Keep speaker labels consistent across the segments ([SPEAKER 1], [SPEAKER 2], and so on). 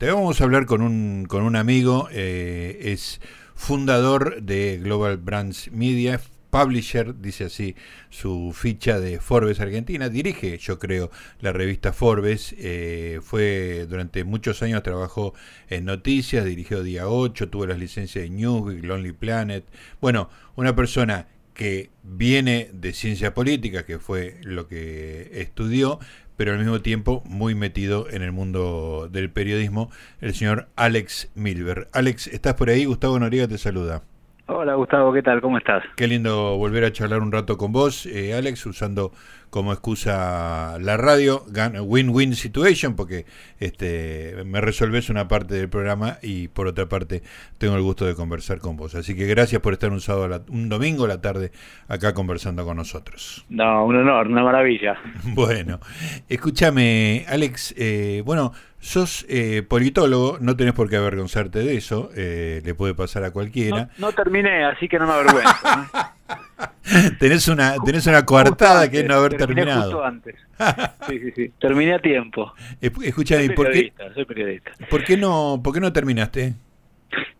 [SPEAKER 1] Te vamos a hablar con un, con un amigo, eh, es fundador de Global Brands Media, publisher, dice así su ficha de Forbes Argentina, dirige, yo creo, la revista Forbes, eh, fue durante muchos años trabajó en noticias, dirigió Día 8, tuvo las licencias de Newsweek, Lonely Planet, bueno, una persona que viene de ciencia política, que fue lo que estudió, pero al mismo tiempo muy metido en el mundo del periodismo, el señor Alex Milber. Alex, ¿estás por ahí? Gustavo Noriega te saluda.
[SPEAKER 2] Hola Gustavo, ¿qué tal? ¿Cómo estás?
[SPEAKER 1] Qué lindo volver a charlar un rato con vos, eh, Alex, usando como excusa la radio, win-win situation, porque este, me resolves una parte del programa y por otra parte tengo el gusto de conversar con vos. Así que gracias por estar un sábado, un domingo a la tarde acá conversando con nosotros.
[SPEAKER 2] No, un honor, una maravilla.
[SPEAKER 1] Bueno, escúchame, Alex, eh, bueno, sos eh, politólogo, no tenés por qué avergonzarte de eso, eh, le puede pasar a cualquiera.
[SPEAKER 2] No, terminé, así que no me avergüenzo.
[SPEAKER 1] tenés una tenés una coartada que es no haber terminado.
[SPEAKER 2] Justo antes. Sí, sí, sí. Terminé a tiempo.
[SPEAKER 1] Escuchame, ¿por qué,
[SPEAKER 2] soy periodista.
[SPEAKER 1] ¿por qué no por qué no terminaste?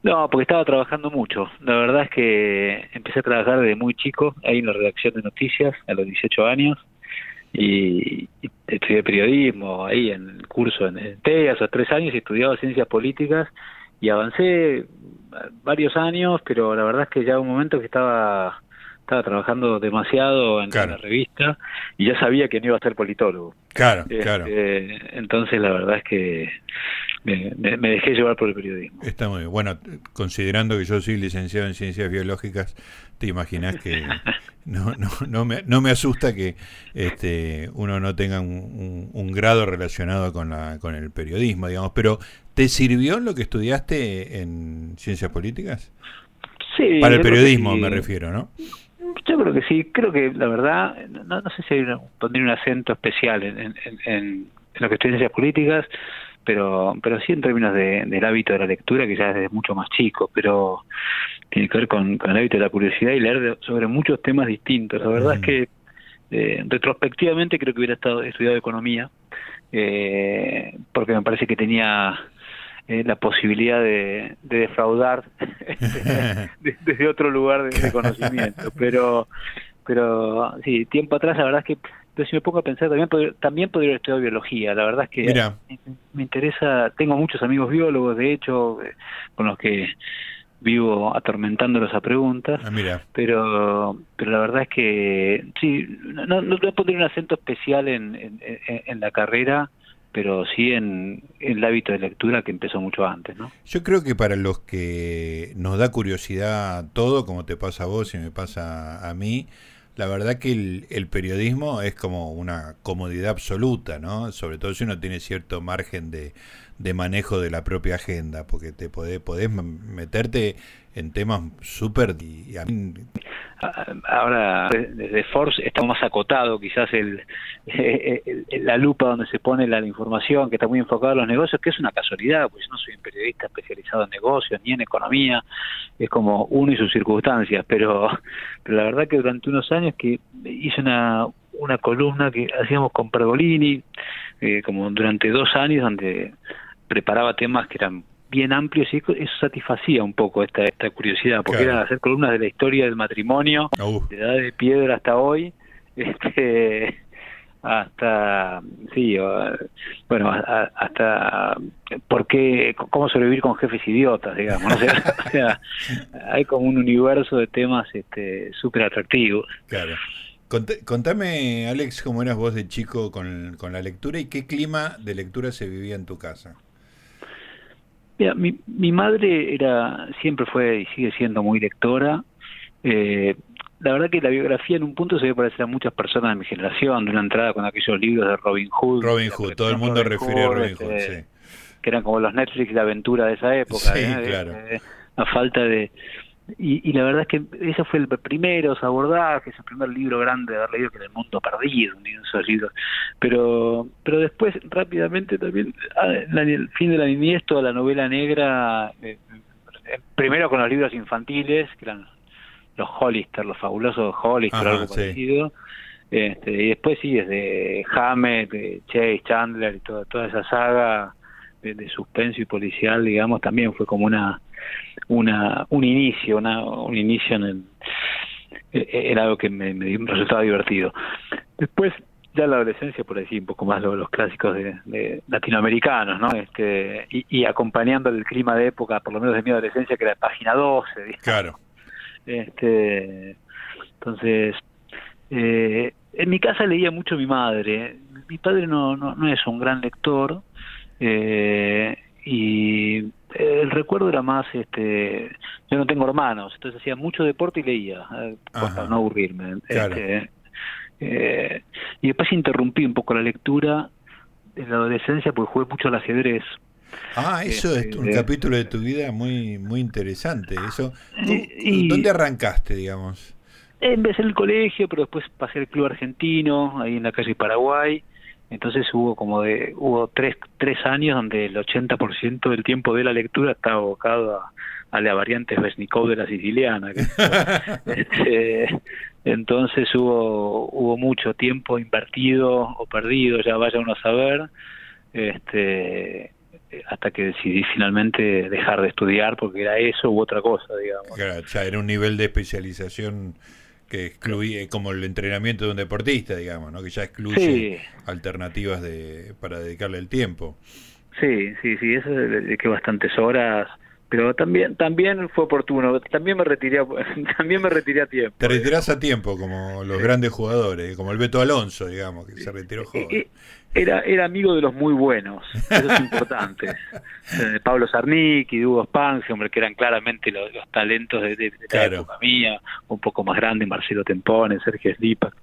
[SPEAKER 2] No, porque estaba trabajando mucho. La verdad es que empecé a trabajar desde muy chico, ahí en la redacción de noticias, a los 18 años, y, estudié periodismo ahí en el curso en TEA, hace tres años, y estudiaba ciencias políticas, y avancé varios años, pero la verdad es que ya un momento que estaba estaba trabajando demasiado en, la revista y ya sabía que no iba a ser politólogo.
[SPEAKER 1] Claro, este, claro.
[SPEAKER 2] Entonces la verdad es que me, dejé llevar por el periodismo.
[SPEAKER 1] Está muy bien. Bueno, considerando que yo soy licenciado en ciencias biológicas, te imaginas que no, no, no, me, no me asusta que este, uno no tenga un, un, grado relacionado con, la, con el periodismo, digamos. Pero, ¿te sirvió lo que estudiaste en ciencias políticas?
[SPEAKER 2] Sí.
[SPEAKER 1] Para el periodismo me refiero, ¿no?
[SPEAKER 2] Yo creo que sí, creo que la verdad, no, no sé si hay pondría un acento especial en, en, en, lo que estoy en ciencias políticas, pero pero sí en términos de, del hábito de la lectura, que ya es desde mucho más chico, pero tiene que ver con, con, el hábito de la curiosidad y leer sobre muchos temas distintos. La verdad es que eh, retrospectivamente creo que hubiera estado estudiado economía, eh, porque me parece que tenía eh, la posibilidad de, defraudar desde otro lugar de, conocimiento. Pero, pero sí, tiempo atrás la verdad es que pero si me pongo a pensar, también, también podría haber estudiado biología. La verdad es que Me, interesa, tengo muchos amigos biólogos, de hecho, eh, con los que vivo atormentándolos a preguntas.
[SPEAKER 1] Ah, mira.
[SPEAKER 2] Pero, pero la verdad es que sí, no, no, no poner un acento especial en, en, en la carrera, pero sí en, el hábito de lectura que empezó mucho antes, ¿no?
[SPEAKER 1] Yo creo que para los que nos da curiosidad todo, como te pasa a vos y me pasa a mí, la verdad que el, periodismo es como una comodidad absoluta, ¿no? Sobre todo si uno tiene cierto margen de, de manejo de la propia agenda, porque te podés, podés meterte en temas súper...
[SPEAKER 2] Ahora, desde Force está más acotado quizás el, la lupa donde se pone la, información, que está muy enfocada en los negocios, que es una casualidad, pues yo no soy un periodista especializado en negocios ni en economía, es como uno y sus circunstancias, pero, pero la verdad que durante unos años que hice una, una columna que hacíamos con Pergolini, eh, como durante dos años, donde preparaba temas que eran bien amplios y eso satisfacía un poco esta, esta curiosidad, porque era hacer columnas de la historia del matrimonio,
[SPEAKER 1] uh.
[SPEAKER 2] de edad de piedra hasta hoy, este hasta sí bueno hasta por qué cómo sobrevivir con jefes idiotas digamos o sea, hay como un universo de temas este súper atractivos
[SPEAKER 1] claro contame Alex cómo eras vos de chico con, con la lectura y qué clima de lectura se vivía en tu casa
[SPEAKER 2] Mira, mi, mi madre era siempre fue y sigue siendo muy lectora. Eh, la verdad que la biografía en un punto se ve parecer a muchas personas de mi generación, de una entrada con aquellos libros de Robin Hood.
[SPEAKER 1] Robin Hood, todo el mundo refiere a Robin Hood,
[SPEAKER 2] este, Que eran como los Netflix de aventura de esa época.
[SPEAKER 1] Sí, ¿eh? claro.
[SPEAKER 2] Eh, a falta de, y, y, la verdad es que ese fue el primero abordajes, el primer libro grande de haber leído que era El Mundo Perdido, de esos libros. Pero, pero después, rápidamente también, ah, el fin de la niñez, toda la novela negra, eh, eh, primero con los libros infantiles, que eran los Hollister, los fabulosos Hollister, algo parecido. Este, y después sí, desde Hammett, Chase, Chandler y toda, toda esa saga de, suspenso y policial, digamos, también fue como una, una un inicio, una, un inicio en el, era algo que me, me resultaba divertido. Después, ya la adolescencia, por decir un poco más los, los clásicos de, latinoamericanos, ¿no? Este, y, y, acompañando el clima de época, por lo menos de mi adolescencia, que era página 12.
[SPEAKER 1] Claro.
[SPEAKER 2] Este, entonces, eh, en mi casa leía mucho mi madre. Mi padre no, no, no es un gran lector eh, y el recuerdo era más, este, yo no tengo hermanos, entonces hacía mucho deporte y leía, eh, para no aburrirme. Este, eh, y después interrumpí un poco la lectura en la adolescencia porque jugué mucho al ajedrez.
[SPEAKER 1] Ah, eso es un este, capítulo de tu vida muy muy interesante. Eso, ¿Dónde arrancaste, digamos?
[SPEAKER 2] Empecé en el colegio, pero después pasé al club argentino, ahí en la calle Paraguay. Entonces hubo como de hubo tres, tres años donde el 80% del tiempo de la lectura estaba abocado a, a la variante Vesnikov de la siciliana. este, entonces hubo hubo mucho tiempo invertido o perdido, ya vaya uno a saber, este hasta que decidí finalmente dejar de estudiar porque era eso u otra cosa, digamos.
[SPEAKER 1] Claro, era un nivel de especialización que excluye como el entrenamiento de un deportista, digamos, ¿no? Que ya excluye alternativas de para dedicarle el tiempo.
[SPEAKER 2] Sí, sí, sí, eso de que bastantes horas pero también también fue oportuno. También me retiré también me retiré a tiempo.
[SPEAKER 1] Te retirás a tiempo como los grandes jugadores como el Beto Alonso digamos que se retiró joven.
[SPEAKER 2] era era amigo de los muy buenos eso es importante eh, Pablo Sarnik y Hugo Spance hombre que eran claramente los, talentos de, la época mía. Un poco más grande Marcelo Tempone Sergio Slipak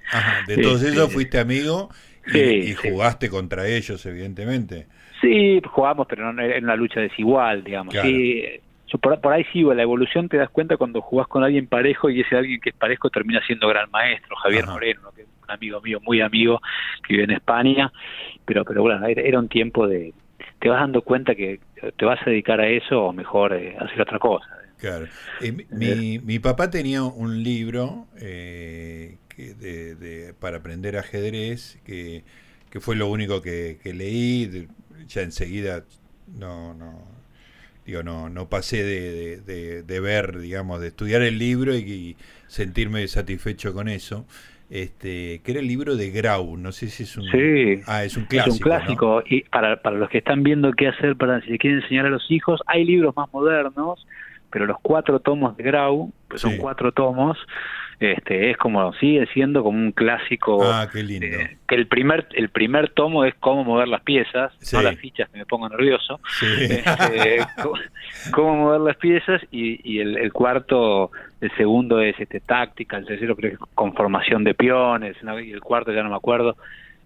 [SPEAKER 1] de todos este, ellos fuiste amigo y, jugaste contra ellos evidentemente
[SPEAKER 2] Sí, jugamos, pero no en una lucha desigual, digamos. Sí, por, por, ahí sí, la evolución te das cuenta cuando jugás con alguien parejo y ese alguien que es parejo termina siendo gran maestro, Javier Moreno, que es un amigo mío, muy amigo, que vive en España, pero, pero bueno, era un tiempo de... Te vas dando cuenta que te vas a dedicar a eso o mejor eh, hacer otra cosa.
[SPEAKER 1] Claro. Eh, mi, mi, papá tenía un libro eh, que de, para aprender ajedrez que, que fue lo único que, que leí ya enseguida no, no, digo, no, no pasé de, de, ver, digamos, de estudiar el libro y, sentirme satisfecho con eso. Este, que era el libro de Grau, no sé si es un,
[SPEAKER 2] ah, es un clásico. Es un clásico, y para, para los que están viendo qué hacer para si le quieren enseñar a los hijos, hay libros más modernos, pero los cuatro tomos de Grau, pues son cuatro tomos, este es como sigue siendo como un clásico
[SPEAKER 1] ah, qué lindo.
[SPEAKER 2] Eh, que el primer el primer tomo es cómo mover las piezas no las fichas que me pongo nervioso. Este, cómo, mover las piezas y, y el, el, cuarto el segundo es este táctica el tercero creo que es conformación de peones y el cuarto ya no me acuerdo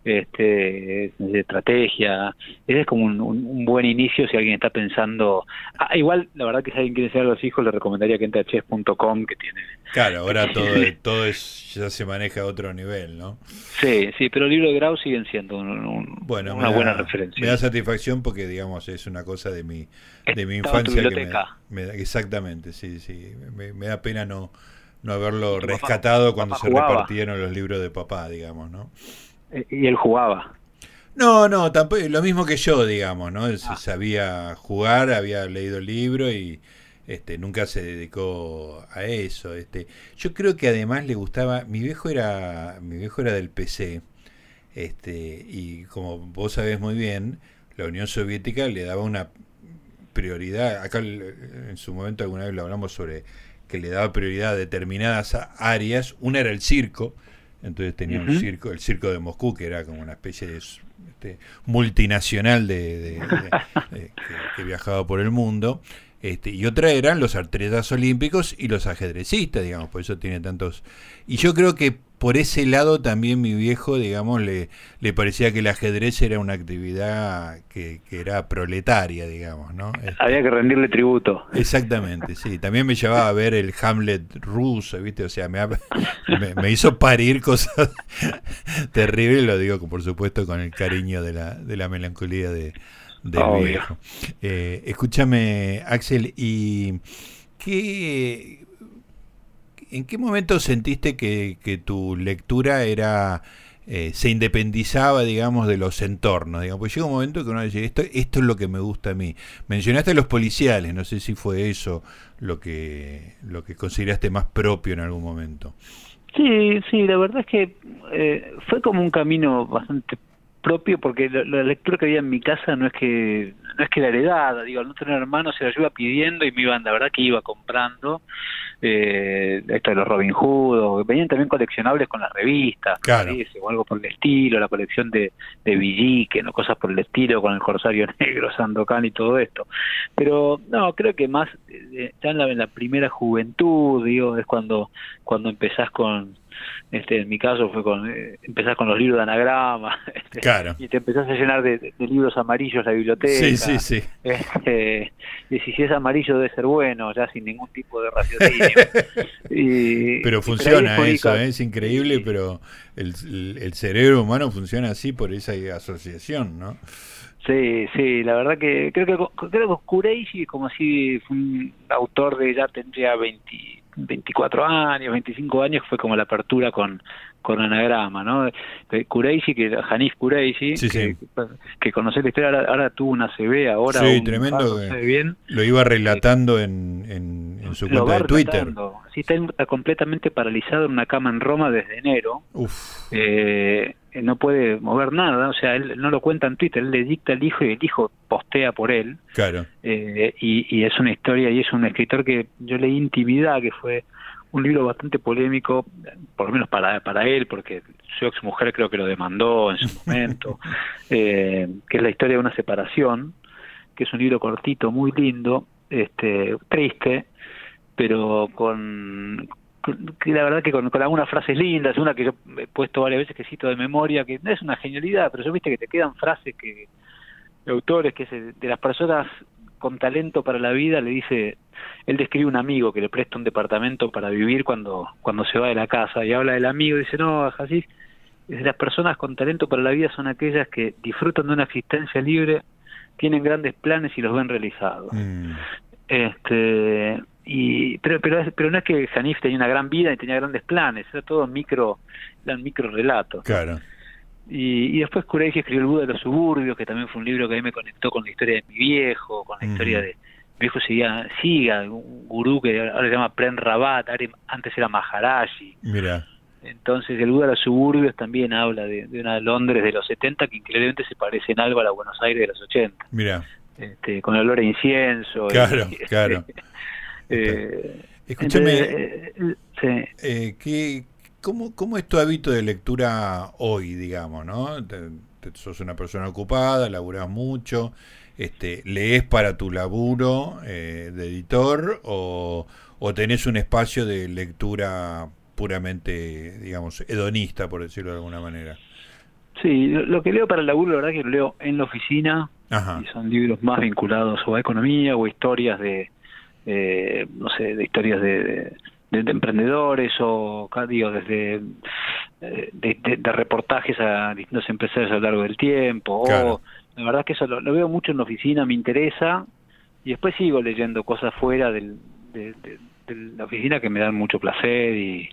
[SPEAKER 2] este, de estrategia. Ese es como un, buen inicio si alguien está pensando. Ah, igual, la verdad que si alguien quiere enseñar a los hijos, le recomendaría que entre a chess.com, que tiene.
[SPEAKER 1] Claro, ahora todo, todo es, ya se maneja a otro nivel, ¿no?
[SPEAKER 2] Sí, sí, pero el libro de Grau siguen siendo un, bueno, una buena referencia.
[SPEAKER 1] Me da satisfacción porque, digamos, es una cosa de mi, de mi infancia. Que me, exactamente, sí, sí. Me, da pena no, no haberlo rescatado cuando se repartieron los libros de papá, digamos, ¿no?
[SPEAKER 2] Y él jugaba.
[SPEAKER 1] No, no, tampoco, lo mismo que yo, digamos, ¿no? Él ah. sabía jugar, había leído el libro y este, nunca se dedicó a eso. Este, yo creo que además le gustaba, mi viejo era, mi viejo era del PC, este, y como vos sabés muy bien, la Unión Soviética le daba una prioridad, acá en su momento alguna vez lo hablamos sobre que le daba prioridad a determinadas áreas, una era el circo, entonces tenía un circo, el circo de Moscú, que era como una especie de este, multinacional de, que, viajaba por el mundo. Este, y otra eran los atletas olímpicos y los ajedrecistas, digamos, por eso tiene tantos... Y yo creo que por ese lado también mi viejo, digamos, le, le parecía que el ajedrez era una actividad que, era proletaria, digamos, ¿no?
[SPEAKER 2] Este, Había que rendirle tributo.
[SPEAKER 1] Exactamente, sí. También me llevaba a ver el Hamlet ruso, ¿viste? O sea, me, me, hizo parir cosas terribles, lo digo, por supuesto, con el cariño de la, de la melancolía de, del viejo. Eh, escúchame, Axel, ¿y qué ¿en qué momento sentiste que, tu lectura era eh, se independizaba, digamos, de los entornos. Digamos. Pues llega un momento que uno dice, esto, esto es lo que me gusta a mí. Mencionaste a los policiales, no sé si fue eso lo que, lo que consideraste más propio en algún momento.
[SPEAKER 2] Sí, sí, la verdad es que eh, fue como un camino bastante propio porque la, lectura que había en mi casa no es que no es que la heredada, digo, al no tener hermanos se la iba pidiendo y me iban, la verdad que iba comprando eh, esto de los Robin Hood, o venían también coleccionables con las revistas, o algo por el estilo, la colección de, de Villiquen o cosas por el estilo, con el Corsario Negro, Sandokan y todo esto. Pero no, creo que más eh, ya en la, en la primera juventud, digo, es cuando, cuando empezás con este, en mi caso fue con eh, empezar con los libros de anagrama este, y te empezás a llenar de, libros amarillos la biblioteca
[SPEAKER 1] sí, sí, sí.
[SPEAKER 2] Este, y si es amarillo debe ser bueno ya sin ningún tipo de raciocinio
[SPEAKER 1] y, pero funciona eso ¿eh? es increíble pero el, el, cerebro humano funciona así por esa asociación ¿no?
[SPEAKER 2] Sí, sí, la verdad que creo que creo que Kureishi como así fue un autor de ya tendría 20 24 años, 25 años, fue como la apertura con, con anagrama, ¿no? Kureishi, que Hanif Kureishi, que, que conocí la historia, ahora, tuvo una CB, ahora
[SPEAKER 1] sí, tremendo, bien. lo iba relatando en, en, su cuenta de Twitter.
[SPEAKER 2] Sí, está, completamente paralizado en una cama en Roma desde enero. Eh, no puede mover nada, o sea, él no lo cuenta en Twitter, él le dicta al hijo y el hijo postea por él.
[SPEAKER 1] Claro.
[SPEAKER 2] Eh, y, y es una historia y es un escritor que yo leí Intimidad, que fue un libro bastante polémico, por lo menos para, para él, porque su ex mujer creo que lo demandó en su momento, eh, que es la historia de una separación, que es un libro cortito, muy lindo, este, triste, pero con, que la verdad que con, algunas frases lindas, una que yo he puesto varias veces que cito de memoria, que no es una genialidad, pero yo viste que te quedan frases que de autores que de las personas con talento para la vida le dice, él describe un amigo que le presta un departamento para vivir cuando, cuando se va de la casa y habla del amigo y dice, no, así las personas con talento para la vida son aquellas que disfrutan de una existencia libre, tienen grandes planes y los ven realizados. Mm. Este, y pero pero pero no es que Janif tenía una gran vida y tenía grandes planes era todo micro eran micro relatos
[SPEAKER 1] claro
[SPEAKER 2] y, y después Kureishi escribió El Buda de los Suburbios, que también fue un libro que a mí me conectó con la historia de mi viejo, con la historia de mi viejo Siga, Siga, un gurú que ahora se llama Pren Rabat, antes era Maharaji.
[SPEAKER 1] Mira.
[SPEAKER 2] Entonces el Buda de los Suburbios también habla de, una Londres de los 70 que increíblemente se parece en algo a la Buenos Aires de los 80.
[SPEAKER 1] Mira.
[SPEAKER 2] Este, con olor a incienso.
[SPEAKER 1] Claro, claro. Eh, Escúchame, eh, eh, eh, ¿qué, ¿Cómo, ¿Cómo es tu hábito de lectura hoy, digamos, no? Te, sos una persona ocupada, laburás mucho, este, ¿lees para tu laburo eh, de editor o, o tenés un espacio de lectura puramente, digamos, hedonista, por decirlo de alguna manera?
[SPEAKER 2] Sí, lo, que leo para el laburo, la verdad que lo leo en la oficina, y son libros más vinculados o a economía o historias de, eh, no sé, de historias de de, emprendedores o, digo, desde eh, de, reportajes a distintos empresarios a lo largo del tiempo. O, la verdad que eso lo, veo mucho en la oficina, me interesa y después sigo leyendo cosas fuera del, de, la oficina que me dan mucho placer y,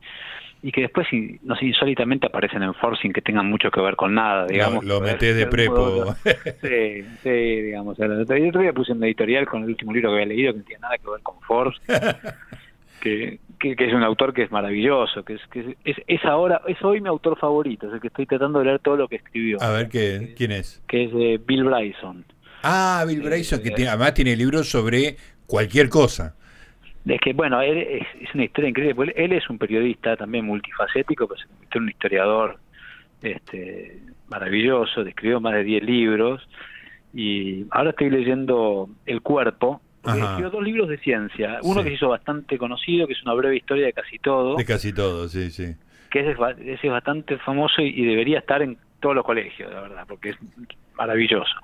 [SPEAKER 2] y que después no sé, insólitamente aparecen en Forcing que tengan mucho que ver con nada, digamos.
[SPEAKER 1] Lo, metés de prepo.
[SPEAKER 2] sí, sí, digamos. El otro día puse un editorial con el último libro que había leído que no tiene nada que ver con Force. que, que, es un autor que es maravilloso, que es, que es, es, ahora, es hoy mi autor favorito, es el que estoy tratando de leer todo lo que escribió.
[SPEAKER 1] A ver, ¿qué, ¿quién es?
[SPEAKER 2] Que es de Bill Bryson.
[SPEAKER 1] Ah, Bill Bryson, que tiene, además tiene libros sobre cualquier cosa.
[SPEAKER 2] Es que, bueno, él es, una historia increíble. Él es un periodista también multifacético, pero se convirtió en un historiador este, maravilloso, escribió más de 10 libros. Y ahora estoy leyendo El Cuerpo, escribió dos libros de ciencia. Uno que se hizo bastante conocido, que es una breve historia de casi todo.
[SPEAKER 1] De casi todo, sí, sí.
[SPEAKER 2] Que ese es, es bastante famoso y, debería estar en todos los colegios, la verdad, porque es maravilloso.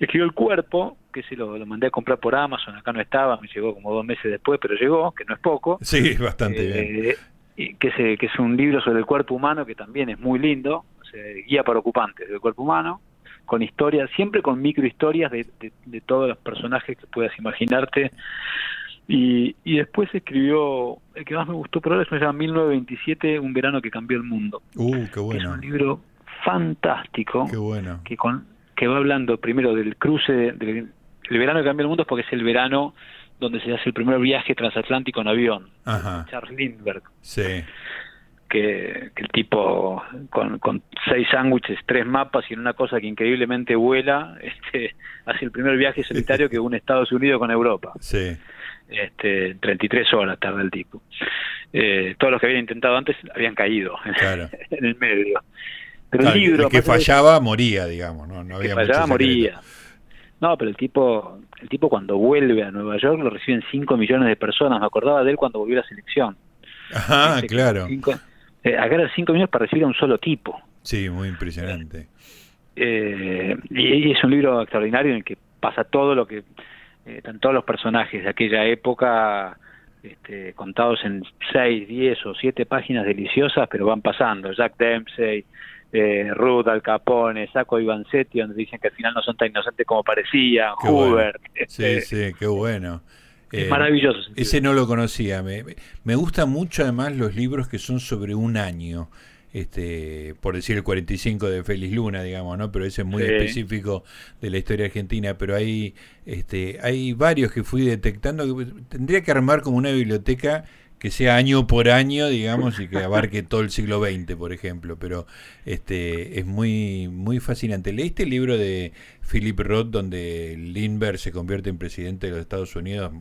[SPEAKER 2] Escribió El Cuerpo, que se lo, mandé a comprar por Amazon, acá no estaba, me llegó como dos meses después, pero llegó, que no es poco.
[SPEAKER 1] Sí, bastante bien.
[SPEAKER 2] Eh, y que, es, que es un libro sobre el cuerpo humano que también es muy lindo, o sea, guía para ocupantes del cuerpo humano con historias, siempre con microhistorias de, de, todos los personajes que puedas imaginarte. Y, y después escribió, el que más me gustó por ahora se llama 1927, Un verano que cambió el mundo.
[SPEAKER 1] Uh, qué bueno.
[SPEAKER 2] Es un libro fantástico.
[SPEAKER 1] Qué bueno.
[SPEAKER 2] Que, con, que va hablando primero del cruce, del el verano que cambió el mundo es porque es el verano donde se hace el primer viaje transatlántico en avión.
[SPEAKER 1] Ajá.
[SPEAKER 2] Charles Lindbergh.
[SPEAKER 1] Sí.
[SPEAKER 2] Que, el tipo con, con seis sándwiches, tres mapas y en una cosa que increíblemente vuela, este, hace el primer viaje solitario que une Estados Unidos con Europa.
[SPEAKER 1] Sí.
[SPEAKER 2] Este, 33 horas tarda el tipo. Eh, todos los que habían intentado antes habían caído en el medio.
[SPEAKER 1] Pero el libro... que fallaba moría, digamos. No, no había
[SPEAKER 2] que fallaba moría. No, pero el tipo, el tipo cuando vuelve a Nueva York lo reciben 5 millones de personas. Me acordaba de él cuando volvió a la selección.
[SPEAKER 1] Ajá, claro.
[SPEAKER 2] Cinco, eh, eran 5 millones para recibir a un solo tipo.
[SPEAKER 1] Sí, muy impresionante.
[SPEAKER 2] Eh, y, es un libro extraordinario en el que pasa todo lo que eh, están todos los personajes de aquella época este, contados en 6, 10 o 7 páginas deliciosas, pero van pasando. Jack Dempsey, eh, Ruth, Al Capone, Saco y Vanzetti, donde dicen que al final no son tan inocentes como parecían, Hoover.
[SPEAKER 1] Sí, este, sí, qué bueno.
[SPEAKER 2] Eh, maravilloso.
[SPEAKER 1] Ese no lo conocía. Me, me gustan mucho además los libros que son sobre un año. Este, por decir el 45 de Félix Luna, digamos, ¿no? Pero ese es muy específico de la historia argentina, pero hay este hay varios que fui detectando que tendría que armar como una biblioteca que sea año por año, digamos, y que abarque todo el siglo XX, por ejemplo. Pero este es muy muy fascinante. ¿Leíste el libro de Philip Roth donde Lindbergh se convierte en presidente de los Estados Unidos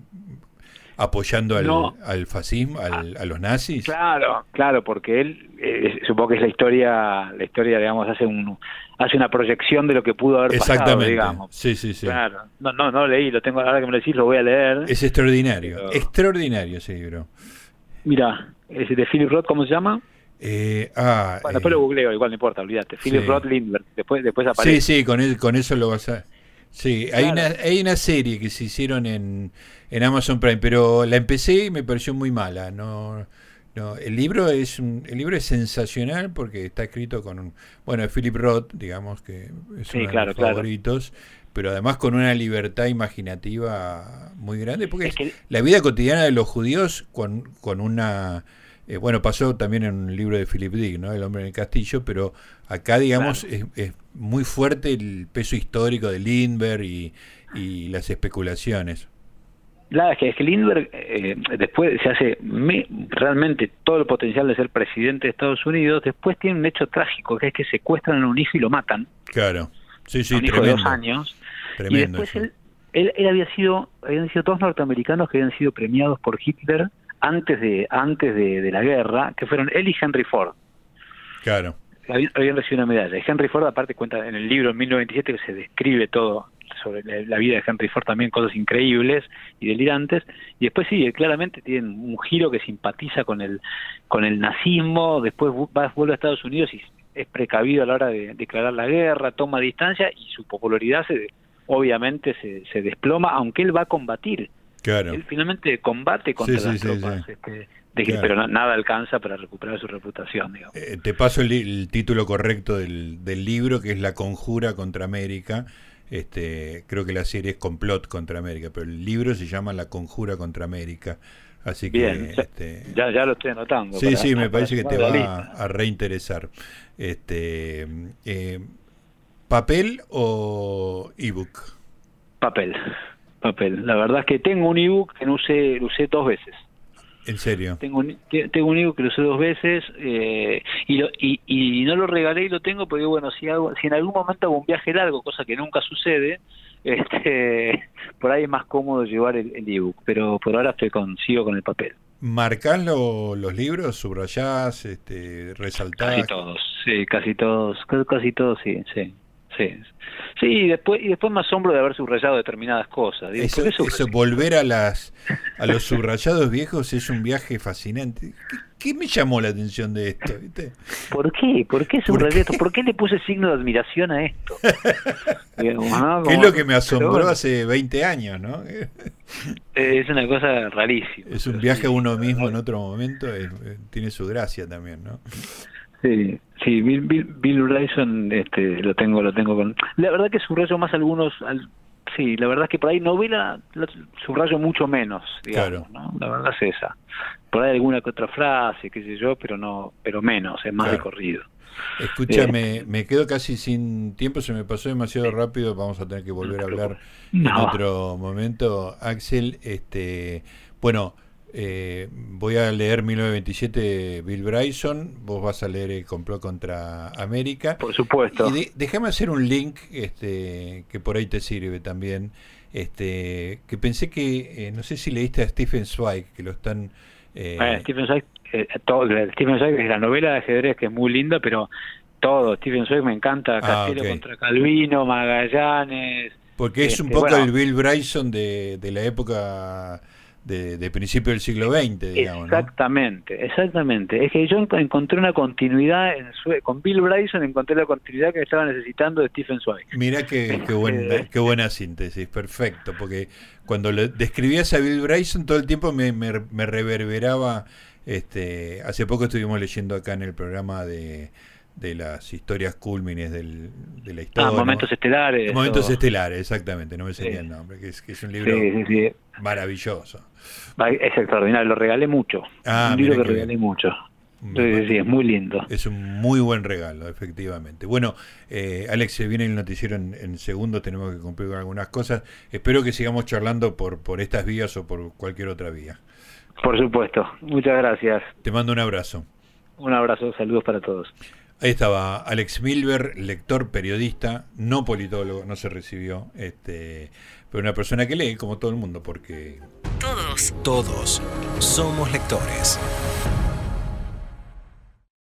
[SPEAKER 1] apoyando al, fascismo, a los nazis?
[SPEAKER 2] Claro, claro, porque él, eh, supongo que es la historia, la historia, digamos, hace un hace una proyección de lo que pudo haber pasado, digamos.
[SPEAKER 1] Sí, sí, sí.
[SPEAKER 2] Claro. No, no, no leí, lo tengo, ahora que me lo decís, lo voy a leer.
[SPEAKER 1] Es extraordinario, extraordinario ese libro.
[SPEAKER 2] Mira, ese de Philip Roth, ¿cómo se llama?
[SPEAKER 1] Eh, ah,
[SPEAKER 2] bueno, después lo eh, googleo, igual no importa, olvídate. Philip Roth Lindbergh, después, después aparece.
[SPEAKER 1] Sí, sí, con, con eso lo vas a... Sí, hay, una, hay una serie que se hicieron en, en Amazon Prime, pero la empecé y me pareció muy mala. No, no, el libro es un, el libro es sensacional porque está escrito con un, bueno, Philip Roth, digamos que es uno de mis favoritos, pero además con una libertad imaginativa muy grande, porque la vida cotidiana de los judíos con, con una... Eh, bueno, pasó también en un libro de Philip Dick, ¿no? El hombre en el castillo, pero acá, digamos, es, es, muy fuerte el peso histórico de Lindbergh y, y las especulaciones.
[SPEAKER 2] Claro, es que, es que Lindbergh eh, después se hace realmente todo el potencial de ser presidente de Estados Unidos, después tiene un hecho trágico, que es que secuestran a un hijo y lo matan.
[SPEAKER 1] Claro, sí, sí,
[SPEAKER 2] un hijo de dos años y después él, él, había sido, habían sido dos norteamericanos que habían sido premiados por Hitler antes de antes de, la guerra, que fueron él y Henry Ford.
[SPEAKER 1] Claro.
[SPEAKER 2] Habían, recibido una medalla. Y Henry Ford, aparte, cuenta en el libro en 1927 que se describe todo sobre la, vida de Henry Ford también cosas increíbles y delirantes y después sí claramente tienen un giro que simpatiza con el con el nazismo después va, vuelve a Estados Unidos y es precavido a la hora de declarar la guerra toma distancia y su popularidad se obviamente se, se desploma, aunque él va a combatir.
[SPEAKER 1] Claro.
[SPEAKER 2] Él finalmente combate contra las tropas. Este, pero nada alcanza para recuperar su reputación.
[SPEAKER 1] Eh, te paso el, título correcto del, del, libro, que es La Conjura contra América. Este, creo que la serie es Complot contra América, pero el libro se llama La Conjura contra América. Así que
[SPEAKER 2] este, ya, ya lo estoy anotando.
[SPEAKER 1] Sí, sí, me parece que te va a, reinteresar. Este, eh, ¿Papel o ebook?
[SPEAKER 2] Papel, papel. La verdad es que tengo un ebook que no usé, lo usé dos veces.
[SPEAKER 1] ¿En serio?
[SPEAKER 2] Tengo un, tengo un ebook que lo usé dos veces eh, y, y, y, no lo regalé y lo tengo porque, bueno, si, hago, si en algún momento hago un viaje largo, cosa que nunca sucede, este, por ahí es más cómodo llevar el, ebook, pero por ahora estoy con, sigo con el papel.
[SPEAKER 1] ¿Marcás los libros? ¿Subrayás? Este, ¿Resaltás?
[SPEAKER 2] Casi todos, sí, casi todos, casi todos, sí, sí. Sí, sí y después, y después me asombro de haber subrayado determinadas cosas.
[SPEAKER 1] eso, volver a las a los subrayados viejos es un viaje fascinante. ¿Qué, me llamó la atención de esto?
[SPEAKER 2] ¿Por qué? ¿Por qué subrayé esto? ¿Por qué le puse signo de admiración a esto?
[SPEAKER 1] ¿Qué es lo que me asombró hace 20 años, ¿no?
[SPEAKER 2] es una cosa rarísima.
[SPEAKER 1] Es un viaje a uno mismo en otro momento, tiene su gracia también, ¿no?
[SPEAKER 2] Sí, sí, Bill, Bill, este, lo tengo, lo tengo con. La verdad que subrayo más algunos, sí, la verdad es que por ahí novela subrayo mucho menos, digamos, ¿no? La verdad es esa. Por ahí alguna que otra frase, qué sé yo, pero no, pero menos, es más recorrido.
[SPEAKER 1] Escúchame, eh, me quedo casi sin tiempo, se me pasó demasiado rápido, vamos a tener que volver a hablar en otro momento. Axel, este, bueno, eh, voy a leer 1927 Bill Bryson, vos vas a leer El complot contra América.
[SPEAKER 2] Por supuesto.
[SPEAKER 1] Y déjame hacer un link este, que por ahí te sirve también. Este, que pensé que, eh, no sé si leíste a Stephen Zweig, que lo están...
[SPEAKER 2] Eh, Stephen Zweig, todo, Stephen Zweig es la novela de ajedrez que es muy linda, pero todo, Stephen Zweig me encanta, ah, Castillo contra Calvino, Magallanes...
[SPEAKER 1] Porque es un este, poco el Bill Bryson de, de la época de, principio del siglo XX, digamos.
[SPEAKER 2] Exactamente, exactamente. Es que yo encontré una continuidad en con Bill Bryson, encontré la continuidad que estaba necesitando de Stephen Zweig.
[SPEAKER 1] Mira qué, qué, qué buena síntesis, perfecto, porque cuando le describías a Bill Bryson todo el tiempo me, me reverberaba, este, hace poco estuvimos leyendo acá en el programa de de las historias cúlmines del, de la historia.
[SPEAKER 2] Ah, Momentos Estelares.
[SPEAKER 1] Momentos Estelares, exactamente, no me salía el nombre, que es, que es un libro maravilloso.
[SPEAKER 2] Es extraordinario, lo regalé mucho. Ah, un libro que regalé mucho. Sí, sí, es muy lindo.
[SPEAKER 1] Es un muy buen regalo, efectivamente. Bueno, eh, Alex, se viene el noticiero en, en segundos, tenemos que cumplir con algunas cosas. Espero que sigamos charlando por, por estas vías o por cualquier otra vía.
[SPEAKER 2] Por supuesto, muchas gracias.
[SPEAKER 1] Te mando un abrazo.
[SPEAKER 2] Un abrazo, saludos para todos.
[SPEAKER 1] Ahí estaba Alex Milber, lector, periodista, no politólogo, no se recibió, este, pero una persona que lee como todo el mundo, porque
[SPEAKER 3] todos, todos somos lectores.